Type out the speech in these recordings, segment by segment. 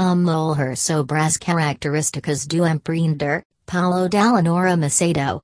Amolher sobras características do empreender, Paulo Dalla Nora Macedo.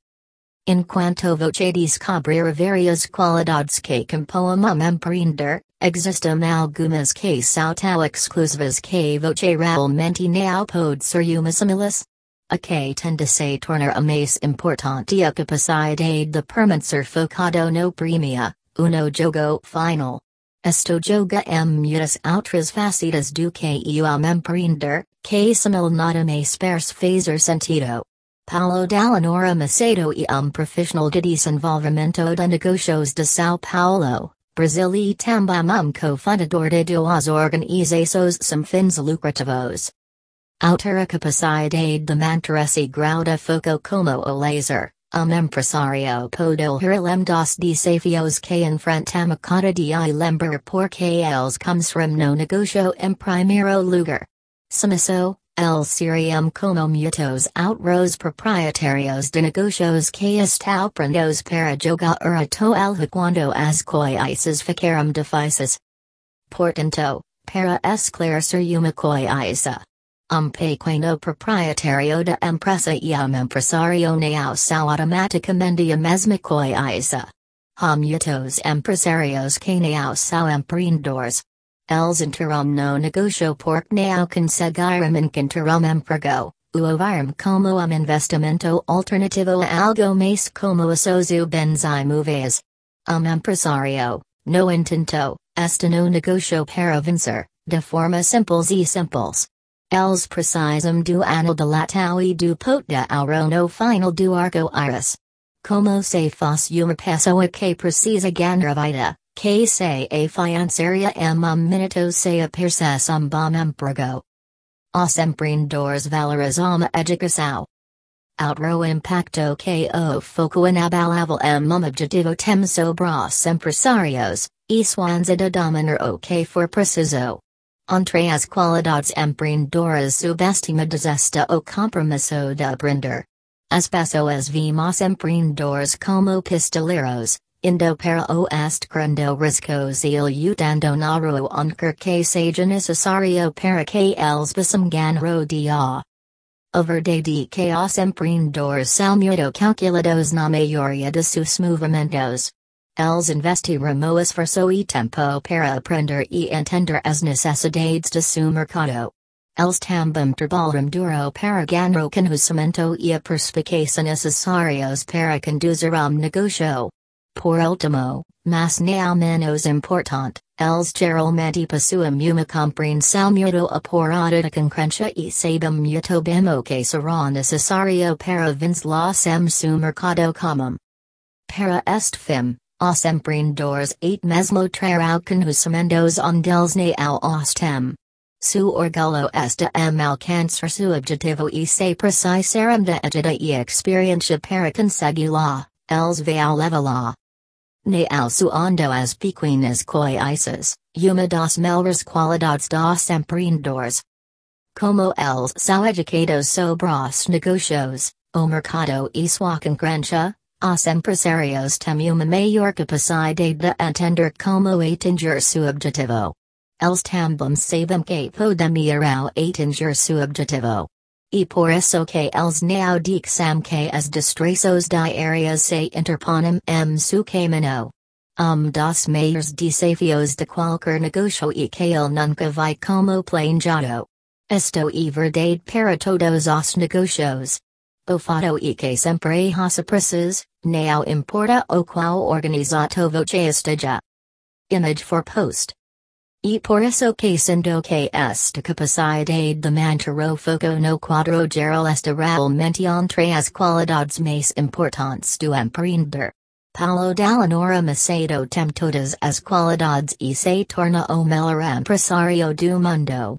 Enquanto você descobrir varias qualidades que compõem um empreender, existem algumas que são tão exclusivas que você realmente não pode ser uma similis. A que tende se tornar a mais importante a capacidade de permanecer focado no premia, uno jogo final. Esto joga em muitas outras facetas do que o empreender, que simil nada me perce fazer sentido. Paulo Dalla Nora Macedo e um profissional de desenvolvimento de negócios de São Paulo, Brasil e também um cofundador de duas organizações sem fins lucrativos. Outra capacidade de manter-se grau de foco como o laser, um empresário pode lembrar dos desafios que enfrentamos cada dia e lembrar porque eles from no negócio em primeiro lugar. Semiso, El Sirium como muitos outros proprietários de negocios que estão prontos para jogar a toalha quando as coisas ficaram difíceis. Portanto, para esclarecer uma coisa. Um pequeno proprietário da empresa e um empresário não são automaticamente a mesma coisa. Há muitos empresários que são empreendedores. Els interim no negocio porque não conseguiram encontrar um emprego, o viram como um investimento alternativo a algo mais como a sozu benzimovas. Um empresário, no intento, este no negocio para vencer, de forma simples e simples. Els precisam do anel de latão e do pot de ouro no final do arco iris. Como se fosse uma pessoa que precisa ganhar vida, que se a fianceria em um minuto se apercesse um bom emprego. Os empreendedores valorizam a educação. Outro impacto que o foco inabalável em um objetivo tem sobre os empresários, e swanza de dominar o que for preciso. Entre as qualidades empreendedoras subestimadas está o compromisso de aprender. As pessoas vimos empreendedores como pistoleiros, indo para o crendo riscos e lutando na rua onker que seja necessário para que eles possam ganhar dia. A verdade que os empreendedores são muito calculados na maioria de seus movimentos. Eles investiram o esforço e tempo para aprender e entender as necessidades de seu mercado. Eles também trabalham duro para ganhar conhecimento e a perspicácia necessários para conduzir um negócio. Por último, mas não menos importante, eles geralmente possuem uma compreensão muito apurada de concorrência e sabem muito bem o que será necessário para vencer em seu mercado comum. Para este fim, os empreendedores et mesmo trarão conhecimentos ondeles não os tem. Su orgulho está em alcançar su objetivo e se precisarem de ajuda e experiência para consegui-la, eles vão levá-la. Naal suando as pequenas coisas, uma das melhores qualidades dos empreendedores. Como eles são educados sobre os negocios, o mercado e sua concorrência, os empresários têm uma maior capacidade de entender como atingir seu objetivo. Eles também sabem que podem ir ao atingir seu objetivo. E por isso que eles não dixam que as destrações diárias se interponem em su caminho. Um dos maiores desafios de qualquer negócio e que ele nunca vai como planejado. Esto é verdade para todos os negócios. O fato e que sempre há surpresas, não importa o qual organizado você esteja. Image for post. E por isso que sendo que esta capacidade de manter o foco no quadro geral está realmente entre as qualidades mais importantes do empreendedor. Paulo Dalla Nora Macedo tem todas as qualidades e se torna o melhor empresário do mundo.